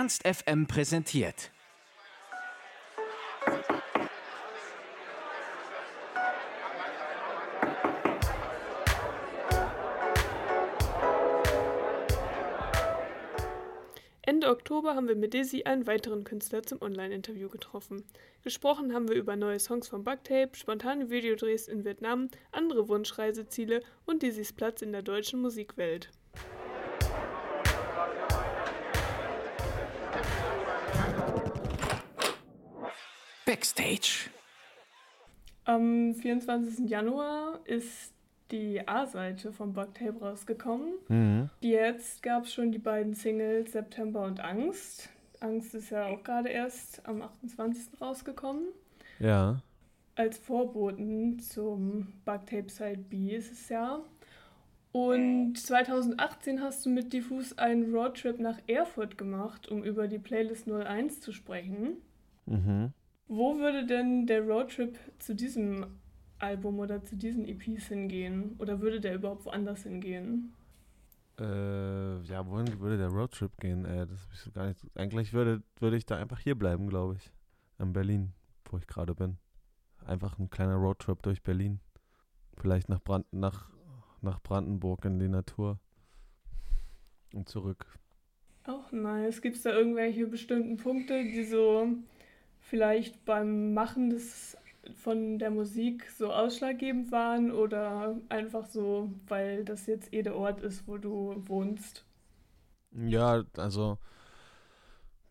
Ernst FM präsentiert. Ende Oktober haben wir mit Dizzy einen weiteren Künstler zum Online-Interview getroffen. Gesprochen haben wir über neue Songs von Bugtape, spontane Videodrehs in Vietnam, andere Wunschreiseziele und Dizzy's Platz in der deutschen Musikwelt. Backstage. Am 24. Januar ist die A-Seite von Bugtape rausgekommen. Mhm. Jetzt gab es schon die beiden Singles September und Angst. Angst ist ja auch gerade erst am 28. rausgekommen. Ja. Als Vorboten zum Bugtape Side B ist es ja. Und 2018 hast du mit Diffus einen Roadtrip nach Erfurt gemacht, um über die Playlist 01 zu sprechen. Mhm. Wo würde denn der Roadtrip zu diesem Album oder zu diesen EPs hingehen? Oder würde der überhaupt woanders hingehen? Äh, ja, wohin würde der Roadtrip gehen? Äh, das ich so gar nicht. Eigentlich würde, würde ich da einfach hier bleiben, glaube ich. In Berlin, wo ich gerade bin. Einfach ein kleiner Roadtrip durch Berlin. Vielleicht nach, Brand nach, nach Brandenburg in die Natur. Und zurück. Auch nice. Gibt es da irgendwelche bestimmten Punkte, die so vielleicht beim Machen des, von der Musik so ausschlaggebend waren oder einfach so, weil das jetzt eh der Ort ist, wo du wohnst? Ja, also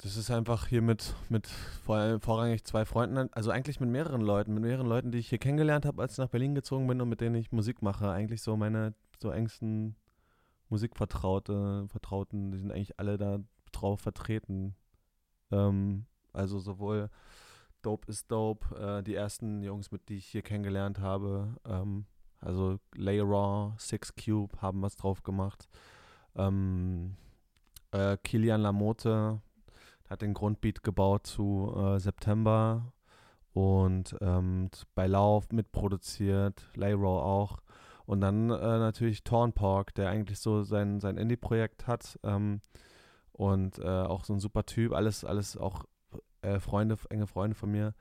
das ist einfach hier mit, mit vor, vorrangig zwei Freunden, also eigentlich mit mehreren Leuten, mit mehreren Leuten, die ich hier kennengelernt habe, als ich nach Berlin gezogen bin und mit denen ich Musik mache. Eigentlich so meine so engsten Musikvertraute, Vertrauten, die sind eigentlich alle da drauf vertreten. Ähm, also sowohl Dope is Dope, äh, die ersten Jungs, mit die ich hier kennengelernt habe, ähm, also Lay Raw, Six Cube haben was drauf gemacht. Ähm, äh, Kilian Lamote hat den Grundbeat gebaut zu äh, September und ähm, bei Lauf mitproduziert, Lay Raw auch. Und dann äh, natürlich Torn Park, der eigentlich so sein, sein Indie-Projekt hat ähm, und äh, auch so ein super Typ, alles, alles auch äh, Freunde, enge Freunde von mir.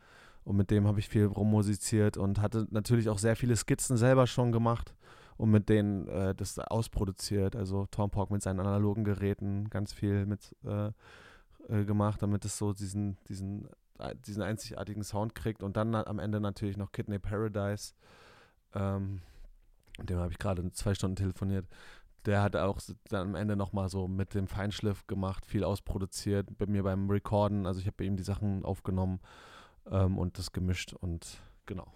Und mit dem habe ich viel rummusiziert und hatte natürlich auch sehr viele Skizzen selber schon gemacht und mit denen äh, das ausproduziert. Also Tom Park mit seinen analogen Geräten ganz viel mit äh, äh, gemacht, damit es so diesen, diesen, äh, diesen einzigartigen Sound kriegt. Und dann am Ende natürlich noch Kidney Paradise. Ähm, mit dem habe ich gerade zwei Stunden telefoniert. Der hat auch dann am Ende nochmal so mit dem Feinschliff gemacht, viel ausproduziert, bei mir beim Recorden. Also ich habe ihm die Sachen aufgenommen ähm, und das gemischt und genau.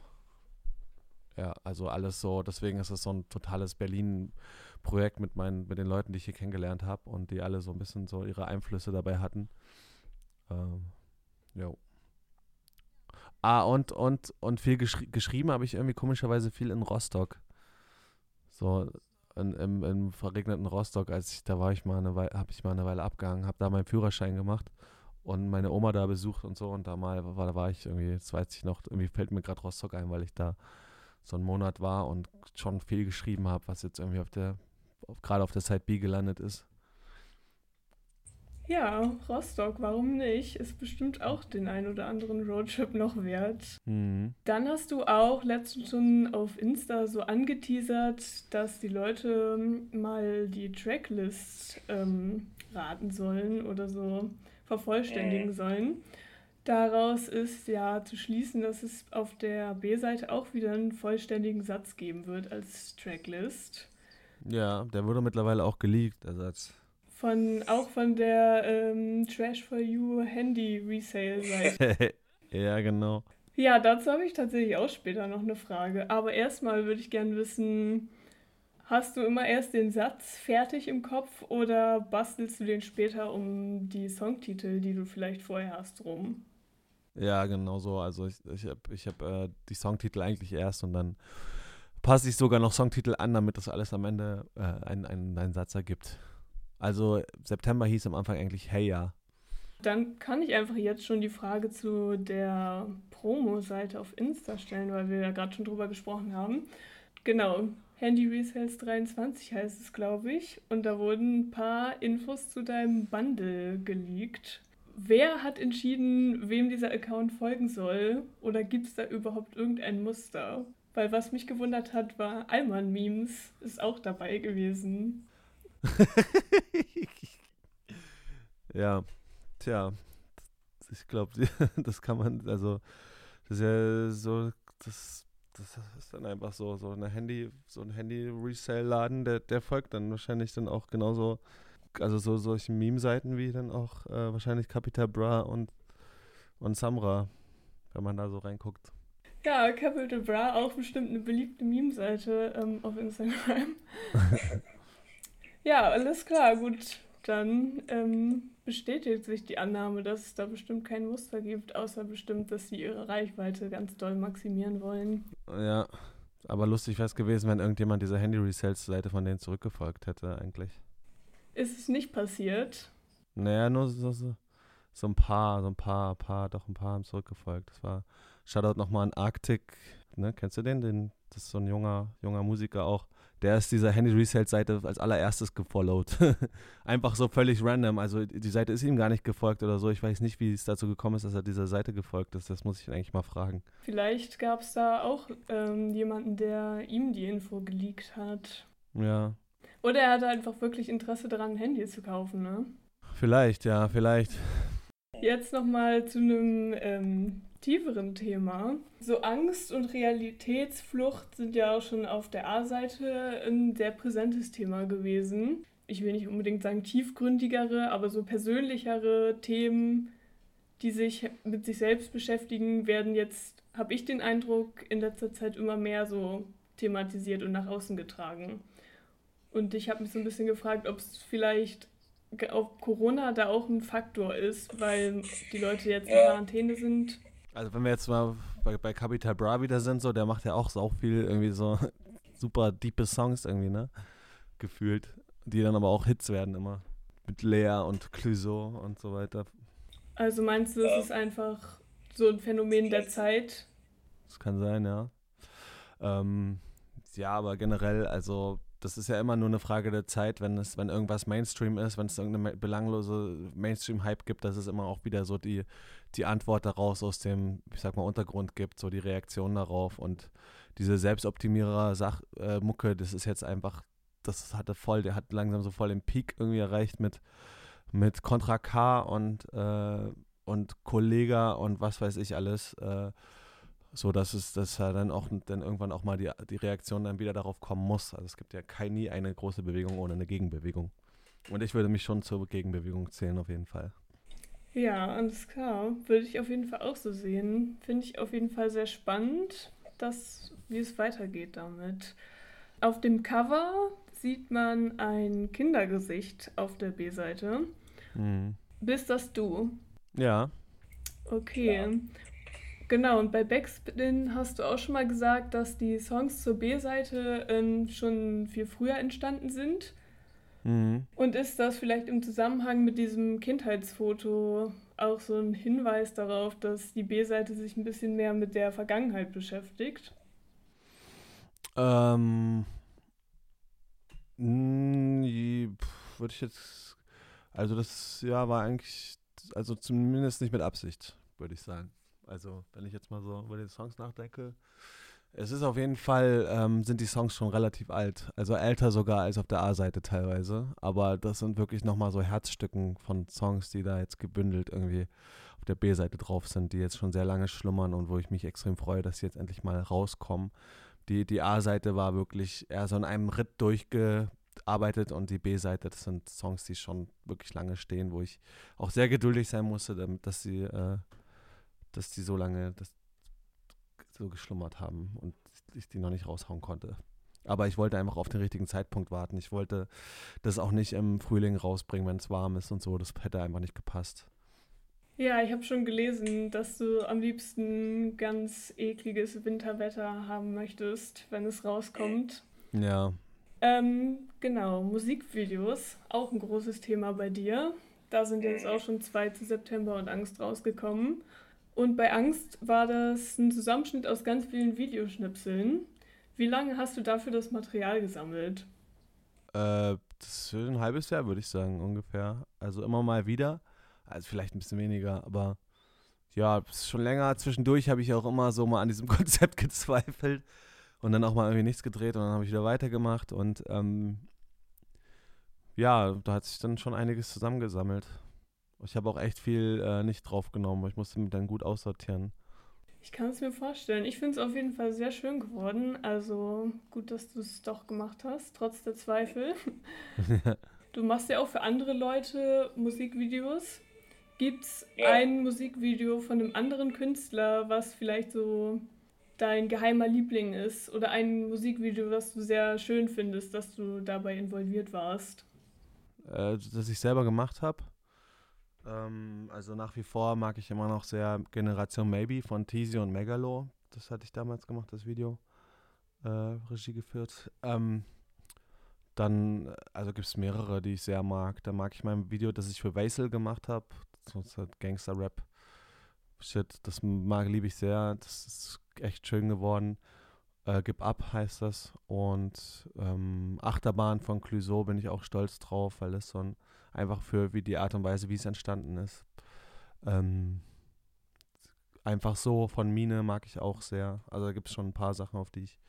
Ja, also alles so, deswegen ist es so ein totales Berlin-Projekt mit meinen, mit den Leuten, die ich hier kennengelernt habe und die alle so ein bisschen so ihre Einflüsse dabei hatten. Ähm, jo. Ah, und, und, und viel geschri geschrieben habe ich irgendwie komischerweise viel in Rostock. So in, im, im verregneten Rostock, als ich da war ich mal eine Weile, habe ich mal eine Weile abgehangen, habe da meinen Führerschein gemacht und meine Oma da besucht und so und da mal war, da war ich irgendwie, jetzt weiß ich noch, irgendwie fällt mir gerade Rostock ein, weil ich da so einen Monat war und schon viel geschrieben habe, was jetzt irgendwie auf der, gerade auf der Side B gelandet ist. Ja, Rostock, warum nicht? Ist bestimmt auch den ein oder anderen Roadtrip noch wert. Mhm. Dann hast du auch letztens schon auf Insta so angeteasert, dass die Leute mal die Tracklist ähm, raten sollen oder so vervollständigen sollen. Daraus ist ja zu schließen, dass es auf der B-Seite auch wieder einen vollständigen Satz geben wird als Tracklist. Ja, der wurde mittlerweile auch geleakt, der Satz. Von, auch von der ähm, Trash for You Handy Resale Seite. ja, genau. Ja, dazu habe ich tatsächlich auch später noch eine Frage. Aber erstmal würde ich gerne wissen, hast du immer erst den Satz fertig im Kopf oder bastelst du den später um die Songtitel, die du vielleicht vorher hast, rum? Ja, genau so. Also ich, ich habe ich hab, äh, die Songtitel eigentlich erst und dann passe ich sogar noch Songtitel an, damit das alles am Ende äh, einen, einen, einen Satz ergibt. Also September hieß am Anfang eigentlich Hey Ja. Dann kann ich einfach jetzt schon die Frage zu der Promo-Seite auf Insta stellen, weil wir ja gerade schon drüber gesprochen haben. Genau, Handy Resales 23 heißt es, glaube ich. Und da wurden ein paar Infos zu deinem Bundle geleakt. Wer hat entschieden, wem dieser Account folgen soll? Oder gibt es da überhaupt irgendein Muster? Weil was mich gewundert hat, war Alman Memes ist auch dabei gewesen. ja, tja, ich glaube, das kann man, also, das ist ja so, das, das ist dann einfach so, so eine Handy, so ein Handy-Resale-Laden, der, der folgt dann wahrscheinlich dann auch genauso, also so solche Meme-Seiten wie dann auch äh, wahrscheinlich Capital Bra und, und Samra, wenn man da so reinguckt. Ja, Capital Bra, auch bestimmt eine beliebte Meme-Seite ähm, auf Instagram. ja, alles klar, gut. Dann ähm, bestätigt sich die Annahme, dass es da bestimmt kein Muster gibt, außer bestimmt, dass sie ihre Reichweite ganz doll maximieren wollen. Ja, aber lustig wäre es gewesen, wenn irgendjemand dieser Handy-Resales-Seite von denen zurückgefolgt hätte, eigentlich. Ist es nicht passiert? Naja, nur so, so, so ein paar, so ein paar, paar, doch ein paar haben zurückgefolgt. Das war Shoutout nochmal an Arctic, ne? Kennst du den? den? Das ist so ein junger, junger Musiker auch. Der ist dieser Handy Resale Seite als allererstes gefollowt. Einfach so völlig random. Also die Seite ist ihm gar nicht gefolgt oder so. Ich weiß nicht, wie es dazu gekommen ist, dass er dieser Seite gefolgt ist. Das muss ich eigentlich mal fragen. Vielleicht gab es da auch ähm, jemanden, der ihm die Info geleakt hat. Ja. Oder er hatte einfach wirklich Interesse daran, ein Handy zu kaufen, ne? Vielleicht, ja, vielleicht. Jetzt nochmal zu einem ähm, tieferen Thema. So Angst und Realitätsflucht sind ja auch schon auf der A-Seite ein sehr präsentes Thema gewesen. Ich will nicht unbedingt sagen tiefgründigere, aber so persönlichere Themen, die sich mit sich selbst beschäftigen, werden jetzt, habe ich den Eindruck, in letzter Zeit immer mehr so thematisiert und nach außen getragen. Und ich habe mich so ein bisschen gefragt, ob es vielleicht ob Corona da auch ein Faktor ist, weil die Leute jetzt in Quarantäne sind also wenn wir jetzt mal bei, bei Capital Bra wieder sind, so, der macht ja auch so viel irgendwie so super diepe Songs irgendwie, ne? Gefühlt. Die dann aber auch Hits werden immer. Mit Lea und Clouseau und so weiter. Also meinst du, es ist einfach so ein Phänomen der Zeit? Das kann sein, ja. Ähm, ja, aber generell, also das ist ja immer nur eine Frage der Zeit, wenn es, wenn irgendwas Mainstream ist, wenn es irgendeine belanglose Mainstream-Hype gibt, dass es immer auch wieder so die, die Antwort daraus aus dem, ich sag mal, Untergrund gibt, so die Reaktion darauf und diese Selbstoptimierer-Mucke, äh, das ist jetzt einfach, das hatte voll, der hat langsam so voll den Peak irgendwie erreicht mit, mit Contra K und, äh, und Kollega und was weiß ich alles. Äh, so dass es dass dann auch dann irgendwann auch mal die, die Reaktion dann wieder darauf kommen muss. Also es gibt ja kein, nie eine große Bewegung ohne eine Gegenbewegung. Und ich würde mich schon zur Gegenbewegung zählen, auf jeden Fall. Ja, alles klar. Würde ich auf jeden Fall auch so sehen. Finde ich auf jeden Fall sehr spannend, dass, wie es weitergeht damit. Auf dem Cover sieht man ein Kindergesicht auf der B-Seite. Mhm. Bist das du? Ja. Okay. Ja. Genau, und bei Backspin hast du auch schon mal gesagt, dass die Songs zur B-Seite ähm, schon viel früher entstanden sind. Mhm. Und ist das vielleicht im Zusammenhang mit diesem Kindheitsfoto auch so ein Hinweis darauf, dass die B-Seite sich ein bisschen mehr mit der Vergangenheit beschäftigt? Ähm, würde ich jetzt, also das ja war eigentlich, also zumindest nicht mit Absicht, würde ich sagen. Also, wenn ich jetzt mal so über die Songs nachdenke, es ist auf jeden Fall, ähm, sind die Songs schon relativ alt. Also älter sogar als auf der A-Seite teilweise. Aber das sind wirklich nochmal so Herzstücken von Songs, die da jetzt gebündelt irgendwie auf der B-Seite drauf sind, die jetzt schon sehr lange schlummern und wo ich mich extrem freue, dass sie jetzt endlich mal rauskommen. Die, die A-Seite war wirklich eher so in einem Ritt durchgearbeitet und die B-Seite, das sind Songs, die schon wirklich lange stehen, wo ich auch sehr geduldig sein musste, damit, dass sie äh, dass die so lange das, so geschlummert haben und ich die noch nicht raushauen konnte. Aber ich wollte einfach auf den richtigen Zeitpunkt warten. Ich wollte das auch nicht im Frühling rausbringen, wenn es warm ist und so. Das hätte einfach nicht gepasst. Ja, ich habe schon gelesen, dass du am liebsten ganz ekliges Winterwetter haben möchtest, wenn es rauskommt. Ja. Ähm, genau, Musikvideos, auch ein großes Thema bei dir. Da sind jetzt auch schon zwei zu September und Angst rausgekommen. Und bei Angst war das ein Zusammenschnitt aus ganz vielen Videoschnipseln. Wie lange hast du dafür das Material gesammelt? Äh, das ist ein halbes Jahr, würde ich sagen, ungefähr. Also immer mal wieder. Also vielleicht ein bisschen weniger, aber ja, schon länger. Zwischendurch habe ich auch immer so mal an diesem Konzept gezweifelt und dann auch mal irgendwie nichts gedreht und dann habe ich wieder weitergemacht und ähm, ja, da hat sich dann schon einiges zusammengesammelt. Ich habe auch echt viel äh, nicht draufgenommen, weil ich musste mich dann gut aussortieren. Ich kann es mir vorstellen. Ich finde es auf jeden Fall sehr schön geworden. Also gut, dass du es doch gemacht hast, trotz der Zweifel. du machst ja auch für andere Leute Musikvideos. Gibt es ein Musikvideo von einem anderen Künstler, was vielleicht so dein geheimer Liebling ist? Oder ein Musikvideo, das du sehr schön findest, dass du dabei involviert warst? Äh, das ich selber gemacht habe? Ähm, also nach wie vor mag ich immer noch sehr Generation Maybe von Teasy und Megalo. Das hatte ich damals gemacht, das Video. Äh, Regie geführt. Ähm, dann, also gibt es mehrere, die ich sehr mag. Da mag ich mein Video, das ich für Vaisel gemacht habe. Das halt Gangster-Rap. Shit, das mag, liebe ich sehr. Das ist echt schön geworden. Äh, Gib ab heißt das. Und ähm, Achterbahn von Clouseau bin ich auch stolz drauf, weil das so ein einfach für wie die Art und Weise, wie es entstanden ist. Ähm, einfach so von Mine mag ich auch sehr. Also da gibt es schon ein paar Sachen, auf die ich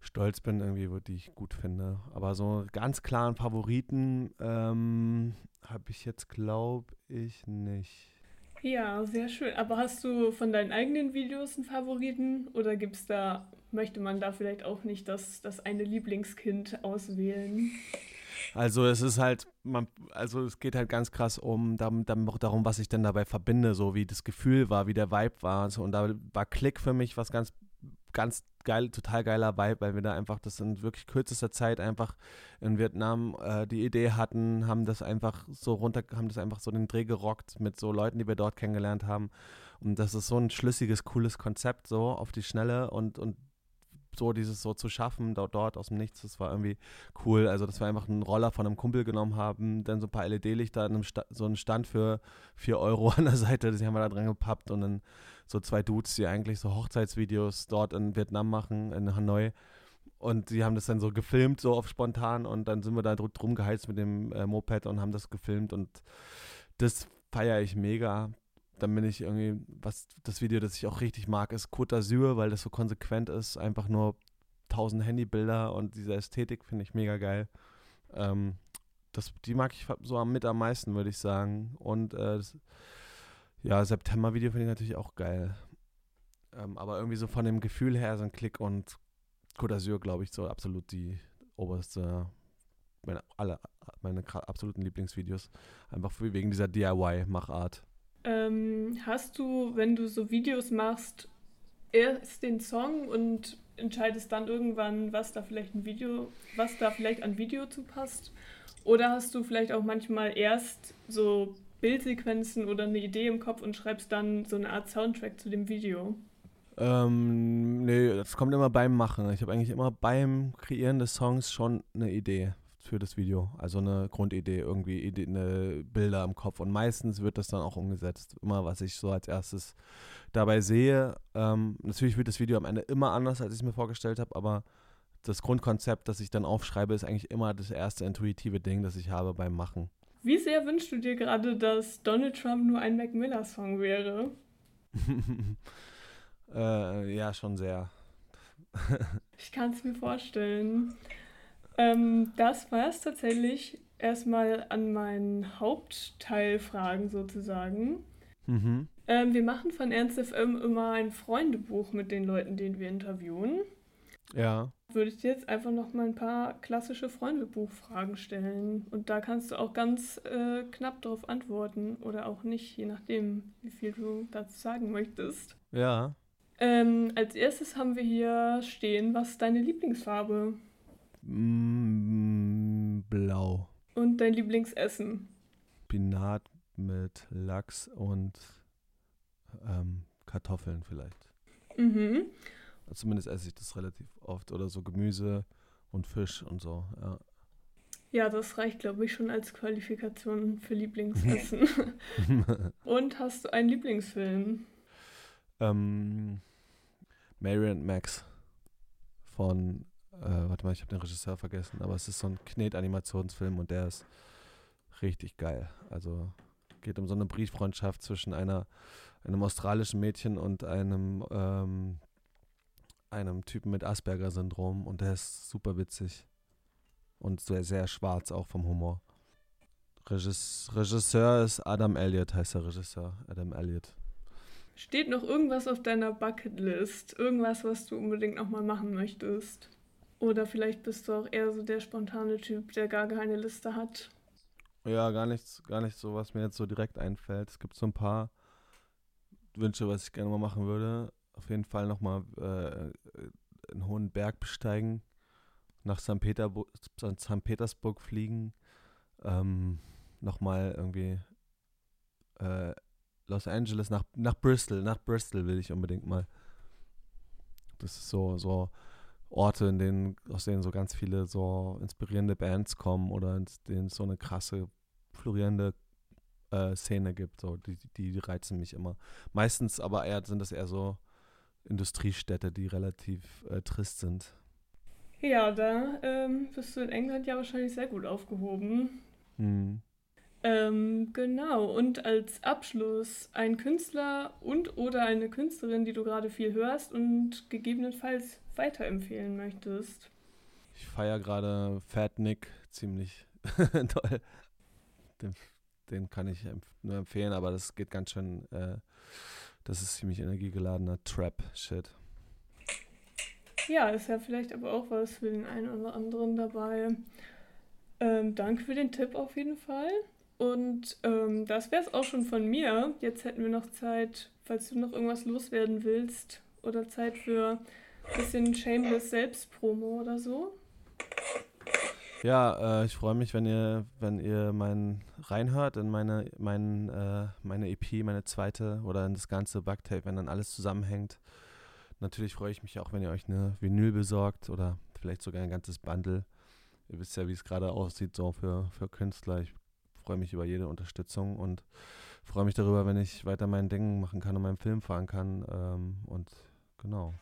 stolz bin, irgendwie, die ich gut finde. Aber so ganz klaren Favoriten ähm, habe ich jetzt, glaube ich, nicht. Ja, sehr schön. Aber hast du von deinen eigenen Videos einen Favoriten oder gibt's da, möchte man da vielleicht auch nicht das, das eine Lieblingskind auswählen? Also es ist halt, man, also es geht halt ganz krass um darum, was ich denn dabei verbinde, so wie das Gefühl war, wie der Vibe war. Und da war Klick für mich was ganz, ganz geil, total geiler Vibe, weil wir da einfach das in wirklich kürzester Zeit einfach in Vietnam äh, die Idee hatten, haben das einfach so runter, haben das einfach so den Dreh gerockt mit so Leuten, die wir dort kennengelernt haben. Und das ist so ein schlüssiges, cooles Konzept, so auf die Schnelle und, und so dieses so zu schaffen, dort, dort aus dem Nichts, das war irgendwie cool. Also, dass wir einfach einen Roller von einem Kumpel genommen haben, dann so ein paar LED-Lichter, so einen Stand für 4 Euro an der Seite, die haben wir da dran gepappt und dann so zwei Dudes, die eigentlich so Hochzeitsvideos dort in Vietnam machen, in Hanoi. Und die haben das dann so gefilmt, so auf spontan und dann sind wir da drum geheizt mit dem äh, Moped und haben das gefilmt und das feiere ich mega dann bin ich irgendwie, was das Video, das ich auch richtig mag, ist Côte d'Azur, weil das so konsequent ist. Einfach nur tausend Handybilder und diese Ästhetik finde ich mega geil. Ähm, das, die mag ich so mit am meisten, würde ich sagen. Und äh, das, ja, September-Video finde ich natürlich auch geil. Ähm, aber irgendwie so von dem Gefühl her, so ein Klick und Côte d'Azur, glaube ich, so absolut die oberste, meine, alle, meine absoluten Lieblingsvideos. Einfach wegen dieser DIY-Machart. Ähm, hast du, wenn du so Videos machst, erst den Song und entscheidest dann irgendwann, was da vielleicht ein Video, was da vielleicht an Video zu passt? Oder hast du vielleicht auch manchmal erst so Bildsequenzen oder eine Idee im Kopf und schreibst dann so eine Art Soundtrack zu dem Video? Ähm, nee, das kommt immer beim Machen. Ich habe eigentlich immer beim Kreieren des Songs schon eine Idee für das Video. Also eine Grundidee, irgendwie Idee, eine Bilder im Kopf. Und meistens wird das dann auch umgesetzt. Immer, was ich so als erstes dabei sehe. Ähm, natürlich wird das Video am Ende immer anders, als ich es mir vorgestellt habe, aber das Grundkonzept, das ich dann aufschreibe, ist eigentlich immer das erste intuitive Ding, das ich habe beim Machen. Wie sehr wünschst du dir gerade, dass Donald Trump nur ein Mac Miller-Song wäre? äh, ja, schon sehr. ich kann es mir vorstellen. Ähm, das war es tatsächlich erstmal an meinen Hauptteilfragen sozusagen. Mhm. Ähm, wir machen von Ernst FM immer ein Freundebuch mit den Leuten, den wir interviewen. Ja. Würde ich dir jetzt einfach noch mal ein paar klassische Freundebuchfragen stellen. Und da kannst du auch ganz äh, knapp darauf antworten oder auch nicht, je nachdem, wie viel du dazu sagen möchtest. Ja. Ähm, als erstes haben wir hier stehen, was ist deine Lieblingsfarbe? Mm, blau. Und dein Lieblingsessen? Spinat mit Lachs und ähm, Kartoffeln vielleicht. Mhm. Zumindest esse ich das relativ oft. Oder so Gemüse und Fisch und so, ja. Ja, das reicht, glaube ich, schon als Qualifikation für Lieblingsessen. und hast du einen Lieblingsfilm? Ähm, Mary and Max von, äh, warte mal, ich habe den Regisseur vergessen, aber es ist so ein Knet-Animationsfilm und der ist richtig geil. Also geht um so eine Brieffreundschaft zwischen einer, einem australischen Mädchen und einem, ähm, einem Typen mit Asperger-Syndrom und der ist super witzig und sehr, sehr schwarz auch vom Humor. Regis Regisseur ist Adam Elliott, heißt der Regisseur, Adam Elliott. Steht noch irgendwas auf deiner Bucketlist? Irgendwas, was du unbedingt nochmal machen möchtest? Oder vielleicht bist du auch eher so der spontane Typ, der gar keine Liste hat? Ja, gar nichts, gar nicht so, was mir jetzt so direkt einfällt. Es gibt so ein paar Wünsche, was ich gerne mal machen würde. Auf jeden Fall nochmal äh, einen hohen Berg besteigen, nach St. Peterbu. Petersburg fliegen, ähm, nochmal irgendwie äh, Los Angeles, nach, nach Bristol, nach Bristol will ich unbedingt mal. Das ist so, so Orte, in denen, aus denen so ganz viele so inspirierende Bands kommen oder in denen es so eine krasse, florierende äh, Szene gibt. So, die, die, die reizen mich immer. Meistens aber eher sind das eher so Industriestädte, die relativ äh, trist sind. Ja, da ähm, bist du in England ja wahrscheinlich sehr gut aufgehoben. Hm. Ähm, genau, und als Abschluss ein Künstler und oder eine Künstlerin, die du gerade viel hörst und gegebenenfalls weiterempfehlen möchtest. Ich feiere gerade Fat Nick ziemlich toll. Den, den, kann ich nur empfehlen, aber das geht ganz schön, äh, das ist ziemlich energiegeladener Trap-Shit. Ja, ist ja vielleicht aber auch was für den einen oder anderen dabei. Ähm, danke für den Tipp auf jeden Fall. Und ähm, das wäre es auch schon von mir. Jetzt hätten wir noch Zeit, falls du noch irgendwas loswerden willst oder Zeit für bisschen Shameless Selbstpromo oder so. Ja, äh, ich freue mich, wenn ihr, wenn ihr mein reinhört in meine, mein, äh, meine EP, meine zweite oder in das ganze Bugtape, wenn dann alles zusammenhängt. Natürlich freue ich mich auch, wenn ihr euch eine Vinyl besorgt oder vielleicht sogar ein ganzes Bundle. Ihr wisst ja, wie es gerade aussieht, so für, für Künstler. Ich freue mich über jede Unterstützung und freue mich darüber, wenn ich weiter mein Ding machen kann und meinen Film fahren kann. Ähm, und genau.